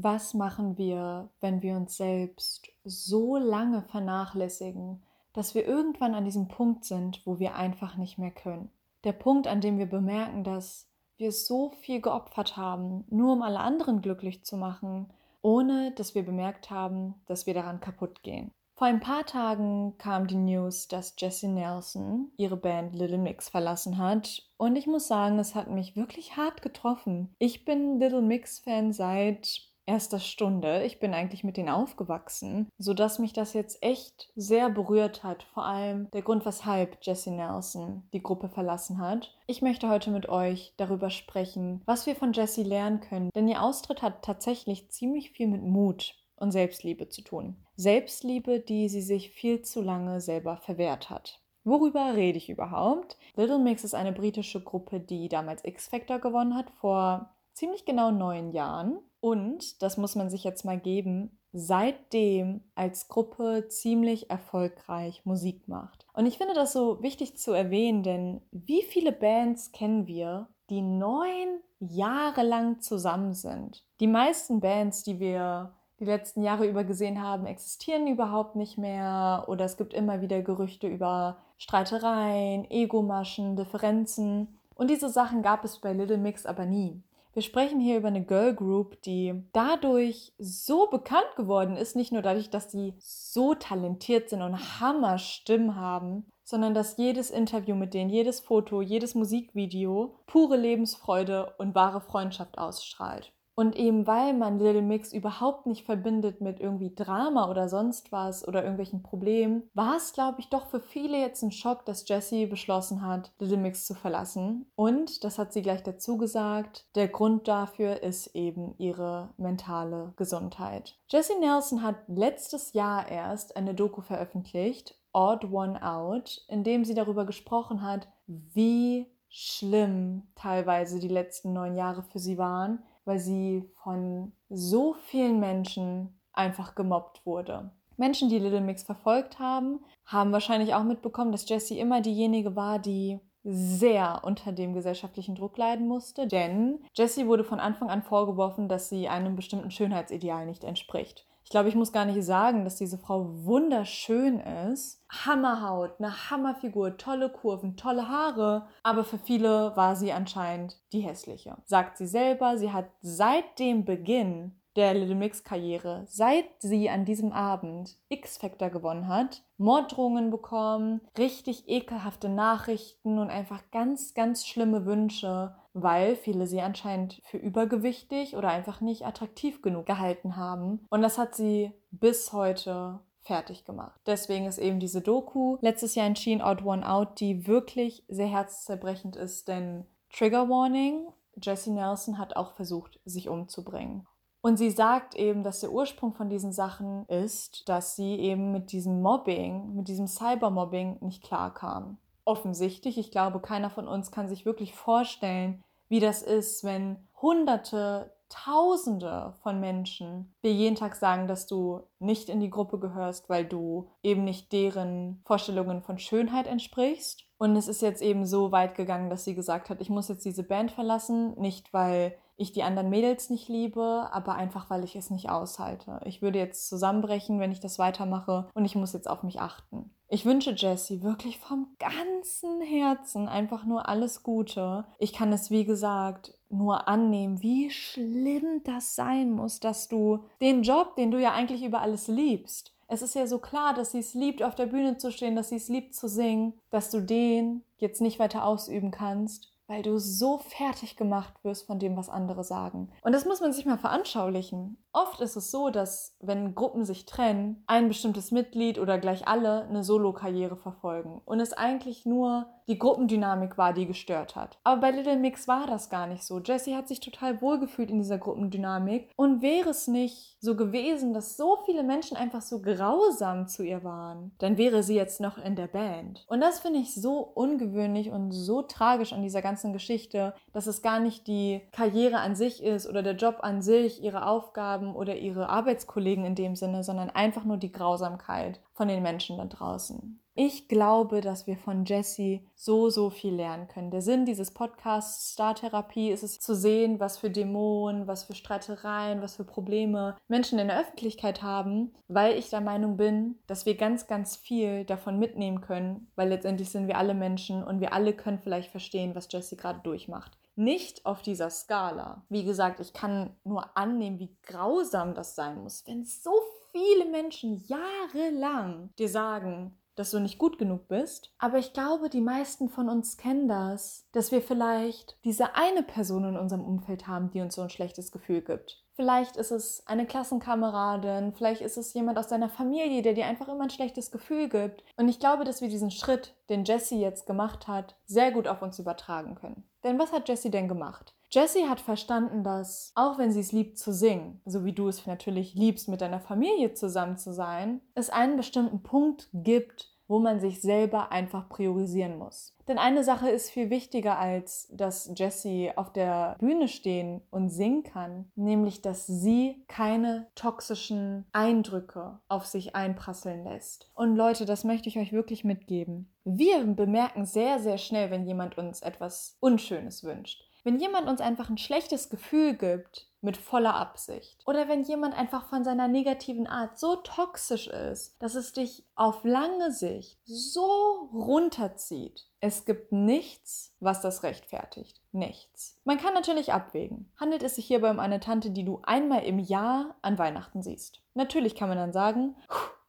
Was machen wir, wenn wir uns selbst so lange vernachlässigen, dass wir irgendwann an diesem Punkt sind, wo wir einfach nicht mehr können? Der Punkt, an dem wir bemerken, dass wir so viel geopfert haben, nur um alle anderen glücklich zu machen, ohne dass wir bemerkt haben, dass wir daran kaputt gehen. Vor ein paar Tagen kam die News, dass Jessie Nelson ihre Band Little Mix verlassen hat. Und ich muss sagen, es hat mich wirklich hart getroffen. Ich bin Little Mix-Fan seit erster Stunde. Ich bin eigentlich mit denen aufgewachsen, sodass mich das jetzt echt sehr berührt hat. Vor allem der Grund, weshalb Jessie Nelson die Gruppe verlassen hat. Ich möchte heute mit euch darüber sprechen, was wir von Jessie lernen können, denn ihr Austritt hat tatsächlich ziemlich viel mit Mut und Selbstliebe zu tun. Selbstliebe, die sie sich viel zu lange selber verwehrt hat. Worüber rede ich überhaupt? Little Mix ist eine britische Gruppe, die damals X Factor gewonnen hat, vor ziemlich genau neun Jahren. Und, das muss man sich jetzt mal geben, seitdem als Gruppe ziemlich erfolgreich Musik macht. Und ich finde das so wichtig zu erwähnen, denn wie viele Bands kennen wir, die neun Jahre lang zusammen sind? Die meisten Bands, die wir die letzten Jahre über gesehen haben, existieren überhaupt nicht mehr oder es gibt immer wieder Gerüchte über Streitereien, Egomaschen, Differenzen und diese Sachen gab es bei Little Mix aber nie. Wir sprechen hier über eine Girl Group, die dadurch so bekannt geworden ist, nicht nur dadurch, dass sie so talentiert sind und Hammerstimmen haben, sondern dass jedes Interview mit denen, jedes Foto, jedes Musikvideo pure Lebensfreude und wahre Freundschaft ausstrahlt. Und eben weil man Little Mix überhaupt nicht verbindet mit irgendwie Drama oder sonst was oder irgendwelchen Problemen, war es, glaube ich, doch für viele jetzt ein Schock, dass Jessie beschlossen hat, Little Mix zu verlassen. Und, das hat sie gleich dazu gesagt, der Grund dafür ist eben ihre mentale Gesundheit. Jessie Nelson hat letztes Jahr erst eine Doku veröffentlicht, Odd One Out, in dem sie darüber gesprochen hat, wie schlimm teilweise die letzten neun Jahre für sie waren weil sie von so vielen Menschen einfach gemobbt wurde. Menschen, die Little Mix verfolgt haben, haben wahrscheinlich auch mitbekommen, dass Jessie immer diejenige war, die sehr unter dem gesellschaftlichen Druck leiden musste, denn Jessie wurde von Anfang an vorgeworfen, dass sie einem bestimmten Schönheitsideal nicht entspricht. Ich glaube, ich muss gar nicht sagen, dass diese Frau wunderschön ist. Hammerhaut, eine Hammerfigur, tolle Kurven, tolle Haare. Aber für viele war sie anscheinend die hässliche. Sagt sie selber, sie hat seit dem Beginn der Little Mix Karriere, seit sie an diesem Abend X-Factor gewonnen hat, Morddrohungen bekommen, richtig ekelhafte Nachrichten und einfach ganz, ganz schlimme Wünsche weil viele sie anscheinend für übergewichtig oder einfach nicht attraktiv genug gehalten haben. Und das hat sie bis heute fertig gemacht. Deswegen ist eben diese Doku letztes Jahr entschieden, Out One Out, die wirklich sehr herzzerbrechend ist, denn Trigger Warning, Jessie Nelson hat auch versucht, sich umzubringen. Und sie sagt eben, dass der Ursprung von diesen Sachen ist, dass sie eben mit diesem Mobbing, mit diesem Cybermobbing nicht klarkam. Offensichtlich, ich glaube, keiner von uns kann sich wirklich vorstellen, wie das ist, wenn Hunderte, Tausende von Menschen dir jeden Tag sagen, dass du nicht in die Gruppe gehörst, weil du eben nicht deren Vorstellungen von Schönheit entsprichst. Und es ist jetzt eben so weit gegangen, dass sie gesagt hat, ich muss jetzt diese Band verlassen, nicht weil ich die anderen Mädels nicht liebe, aber einfach weil ich es nicht aushalte. Ich würde jetzt zusammenbrechen, wenn ich das weitermache und ich muss jetzt auf mich achten. Ich wünsche Jessie wirklich vom ganzen Herzen einfach nur alles Gute. Ich kann es, wie gesagt, nur annehmen, wie schlimm das sein muss, dass du den Job, den du ja eigentlich über alles liebst, es ist ja so klar, dass sie es liebt, auf der Bühne zu stehen, dass sie es liebt zu singen, dass du den jetzt nicht weiter ausüben kannst weil du so fertig gemacht wirst von dem, was andere sagen. Und das muss man sich mal veranschaulichen. Oft ist es so, dass wenn Gruppen sich trennen, ein bestimmtes Mitglied oder gleich alle eine Solo-Karriere verfolgen und es eigentlich nur die Gruppendynamik war, die gestört hat. Aber bei Little Mix war das gar nicht so. Jessie hat sich total wohlgefühlt in dieser Gruppendynamik und wäre es nicht so gewesen, dass so viele Menschen einfach so grausam zu ihr waren, dann wäre sie jetzt noch in der Band. Und das finde ich so ungewöhnlich und so tragisch an dieser ganzen Geschichte, dass es gar nicht die Karriere an sich ist oder der Job an sich, ihre Aufgaben oder ihre Arbeitskollegen in dem Sinne, sondern einfach nur die Grausamkeit von den Menschen da draußen. Ich glaube, dass wir von Jesse so, so viel lernen können. Der Sinn dieses Podcasts Star Therapie ist es zu sehen, was für Dämonen, was für Streitereien, was für Probleme Menschen in der Öffentlichkeit haben, weil ich der Meinung bin, dass wir ganz, ganz viel davon mitnehmen können, weil letztendlich sind wir alle Menschen und wir alle können vielleicht verstehen, was Jesse gerade durchmacht nicht auf dieser Skala. Wie gesagt, ich kann nur annehmen, wie grausam das sein muss, wenn so viele Menschen jahrelang dir sagen, dass du nicht gut genug bist. Aber ich glaube, die meisten von uns kennen das, dass wir vielleicht diese eine Person in unserem Umfeld haben, die uns so ein schlechtes Gefühl gibt. Vielleicht ist es eine Klassenkameradin, vielleicht ist es jemand aus deiner Familie, der dir einfach immer ein schlechtes Gefühl gibt. Und ich glaube, dass wir diesen Schritt, den Jesse jetzt gemacht hat, sehr gut auf uns übertragen können. Denn was hat Jesse denn gemacht? Jessie hat verstanden, dass auch wenn sie es liebt zu singen, so wie du es natürlich liebst, mit deiner Familie zusammen zu sein, es einen bestimmten Punkt gibt, wo man sich selber einfach priorisieren muss. Denn eine Sache ist viel wichtiger, als dass Jessie auf der Bühne stehen und singen kann, nämlich dass sie keine toxischen Eindrücke auf sich einprasseln lässt. Und Leute, das möchte ich euch wirklich mitgeben. Wir bemerken sehr, sehr schnell, wenn jemand uns etwas Unschönes wünscht. Wenn jemand uns einfach ein schlechtes Gefühl gibt, mit voller Absicht. Oder wenn jemand einfach von seiner negativen Art so toxisch ist, dass es dich auf lange Sicht so runterzieht. Es gibt nichts, was das rechtfertigt. Nichts. Man kann natürlich abwägen. Handelt es sich hierbei um eine Tante, die du einmal im Jahr an Weihnachten siehst? Natürlich kann man dann sagen,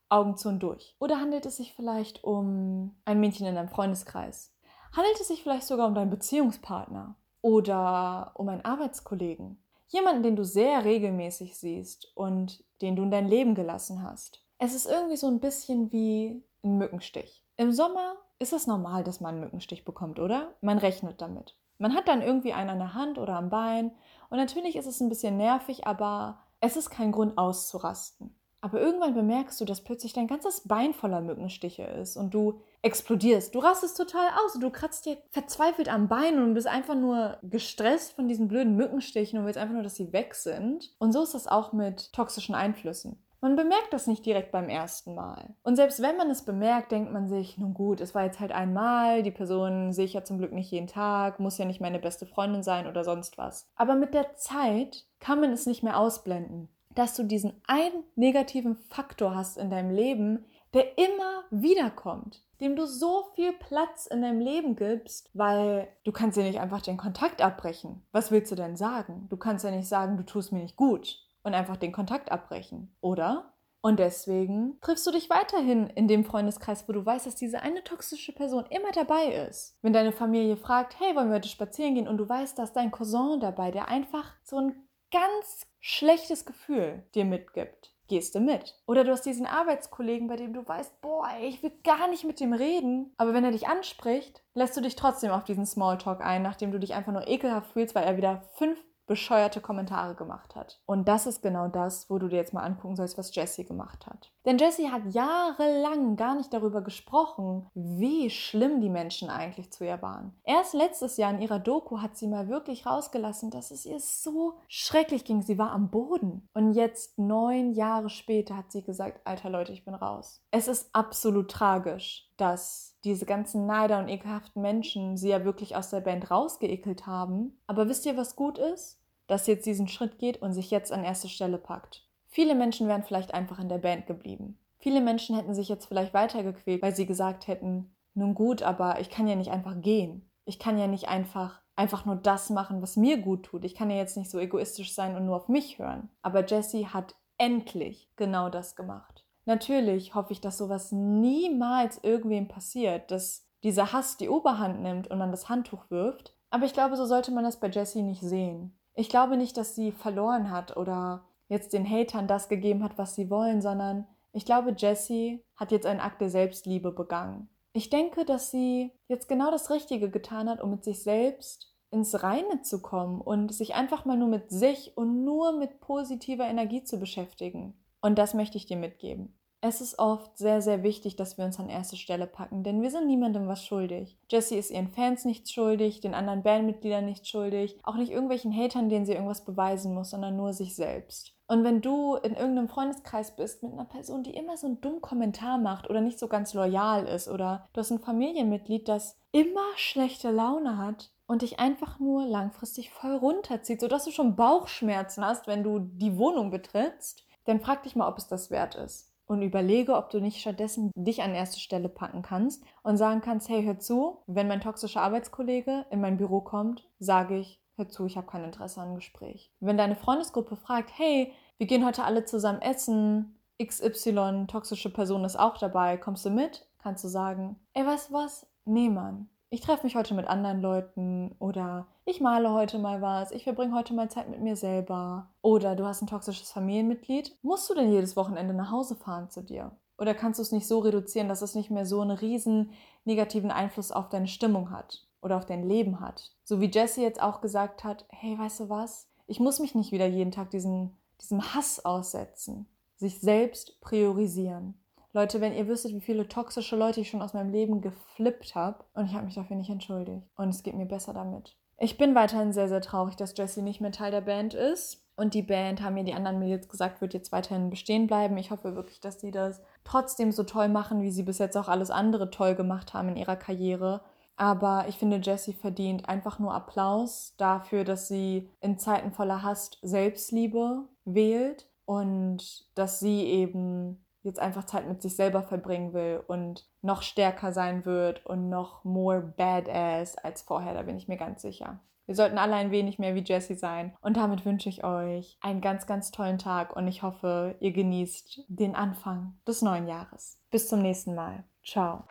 Augen zu und durch. Oder handelt es sich vielleicht um ein Mädchen in deinem Freundeskreis? Handelt es sich vielleicht sogar um deinen Beziehungspartner? Oder um einen Arbeitskollegen. Jemanden, den du sehr regelmäßig siehst und den du in dein Leben gelassen hast. Es ist irgendwie so ein bisschen wie ein Mückenstich. Im Sommer ist es normal, dass man einen Mückenstich bekommt, oder? Man rechnet damit. Man hat dann irgendwie einen an der Hand oder am Bein und natürlich ist es ein bisschen nervig, aber es ist kein Grund auszurasten. Aber irgendwann bemerkst du, dass plötzlich dein ganzes Bein voller Mückenstiche ist und du explodierst. Du rastest total aus und du kratzt dir verzweifelt am Bein und bist einfach nur gestresst von diesen blöden Mückenstichen und willst einfach nur, dass sie weg sind. Und so ist das auch mit toxischen Einflüssen. Man bemerkt das nicht direkt beim ersten Mal. Und selbst wenn man es bemerkt, denkt man sich, nun gut, es war jetzt halt einmal, die Person sehe ich ja zum Glück nicht jeden Tag, muss ja nicht meine beste Freundin sein oder sonst was. Aber mit der Zeit kann man es nicht mehr ausblenden dass du diesen einen negativen Faktor hast in deinem Leben, der immer wiederkommt, dem du so viel Platz in deinem Leben gibst, weil du kannst ja nicht einfach den Kontakt abbrechen. Was willst du denn sagen? Du kannst ja nicht sagen, du tust mir nicht gut und einfach den Kontakt abbrechen, oder? Und deswegen triffst du dich weiterhin in dem Freundeskreis, wo du weißt, dass diese eine toxische Person immer dabei ist. Wenn deine Familie fragt, hey, wollen wir heute spazieren gehen? Und du weißt, dass dein Cousin dabei, der einfach so ein ganz schlechtes Gefühl dir mitgibt, gehst du mit. Oder du hast diesen Arbeitskollegen, bei dem du weißt, boah, ich will gar nicht mit dem reden, aber wenn er dich anspricht, lässt du dich trotzdem auf diesen Smalltalk ein, nachdem du dich einfach nur ekelhaft fühlst, weil er wieder fünf bescheuerte Kommentare gemacht hat. Und das ist genau das, wo du dir jetzt mal angucken sollst, was Jessie gemacht hat. Denn Jessie hat jahrelang gar nicht darüber gesprochen, wie schlimm die Menschen eigentlich zu ihr waren. Erst letztes Jahr in ihrer Doku hat sie mal wirklich rausgelassen, dass es ihr so schrecklich ging. Sie war am Boden. Und jetzt, neun Jahre später, hat sie gesagt, alter Leute, ich bin raus. Es ist absolut tragisch, dass diese ganzen Neider und ekelhaften Menschen sie ja wirklich aus der Band rausgeekelt haben. Aber wisst ihr, was gut ist? dass jetzt diesen Schritt geht und sich jetzt an erste Stelle packt. Viele Menschen wären vielleicht einfach in der Band geblieben. Viele Menschen hätten sich jetzt vielleicht weitergequält, weil sie gesagt hätten, nun gut, aber ich kann ja nicht einfach gehen. Ich kann ja nicht einfach einfach nur das machen, was mir gut tut. Ich kann ja jetzt nicht so egoistisch sein und nur auf mich hören. Aber Jessie hat endlich genau das gemacht. Natürlich hoffe ich, dass sowas niemals irgendwem passiert, dass dieser Hass die Oberhand nimmt und man das Handtuch wirft. Aber ich glaube, so sollte man das bei Jessie nicht sehen. Ich glaube nicht, dass sie verloren hat oder jetzt den Hatern das gegeben hat, was sie wollen, sondern ich glaube, Jessie hat jetzt einen Akt der Selbstliebe begangen. Ich denke, dass sie jetzt genau das Richtige getan hat, um mit sich selbst ins Reine zu kommen und sich einfach mal nur mit sich und nur mit positiver Energie zu beschäftigen. Und das möchte ich dir mitgeben. Es ist oft sehr, sehr wichtig, dass wir uns an erste Stelle packen, denn wir sind niemandem was schuldig. Jessie ist ihren Fans nichts schuldig, den anderen Bandmitgliedern nichts schuldig, auch nicht irgendwelchen Hatern, denen sie irgendwas beweisen muss, sondern nur sich selbst. Und wenn du in irgendeinem Freundeskreis bist mit einer Person, die immer so einen dummen Kommentar macht oder nicht so ganz loyal ist oder du hast ein Familienmitglied, das immer schlechte Laune hat und dich einfach nur langfristig voll runterzieht, sodass du schon Bauchschmerzen hast, wenn du die Wohnung betrittst, dann frag dich mal, ob es das wert ist. Und überlege, ob du nicht stattdessen dich an erste Stelle packen kannst und sagen kannst, hey, hör zu, wenn mein toxischer Arbeitskollege in mein Büro kommt, sage ich, hör zu, ich habe kein Interesse an Gespräch. Wenn deine Freundesgruppe fragt, hey, wir gehen heute alle zusammen essen, XY, toxische Person ist auch dabei, kommst du mit? Kannst du sagen, ey, weißt du was? Nee, Mann, ich treffe mich heute mit anderen Leuten oder ich male heute mal was, ich verbringe heute mal Zeit mit mir selber. Oder du hast ein toxisches Familienmitglied. Musst du denn jedes Wochenende nach Hause fahren zu dir? Oder kannst du es nicht so reduzieren, dass es nicht mehr so einen riesen negativen Einfluss auf deine Stimmung hat oder auf dein Leben hat? So wie Jessie jetzt auch gesagt hat, hey, weißt du was? Ich muss mich nicht wieder jeden Tag diesen, diesem Hass aussetzen. Sich selbst priorisieren. Leute, wenn ihr wüsstet, wie viele toxische Leute ich schon aus meinem Leben geflippt habe und ich habe mich dafür nicht entschuldigt und es geht mir besser damit. Ich bin weiterhin sehr, sehr traurig, dass Jessie nicht mehr Teil der Band ist. Und die Band, haben mir die anderen Mädels gesagt, wird jetzt weiterhin bestehen bleiben. Ich hoffe wirklich, dass sie das trotzdem so toll machen, wie sie bis jetzt auch alles andere toll gemacht haben in ihrer Karriere. Aber ich finde, Jessie verdient einfach nur Applaus dafür, dass sie in Zeiten voller Hass Selbstliebe wählt und dass sie eben jetzt einfach Zeit mit sich selber verbringen will und noch stärker sein wird und noch more badass als vorher, da bin ich mir ganz sicher. Wir sollten alle ein wenig mehr wie Jessie sein. Und damit wünsche ich euch einen ganz, ganz tollen Tag und ich hoffe, ihr genießt den Anfang des neuen Jahres. Bis zum nächsten Mal. Ciao.